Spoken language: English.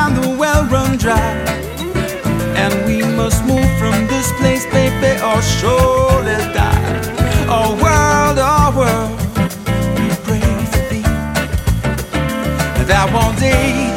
and the well run dry. And we must move from this place, baby, or surely die. Our world, our world, we pray for thee. That one day.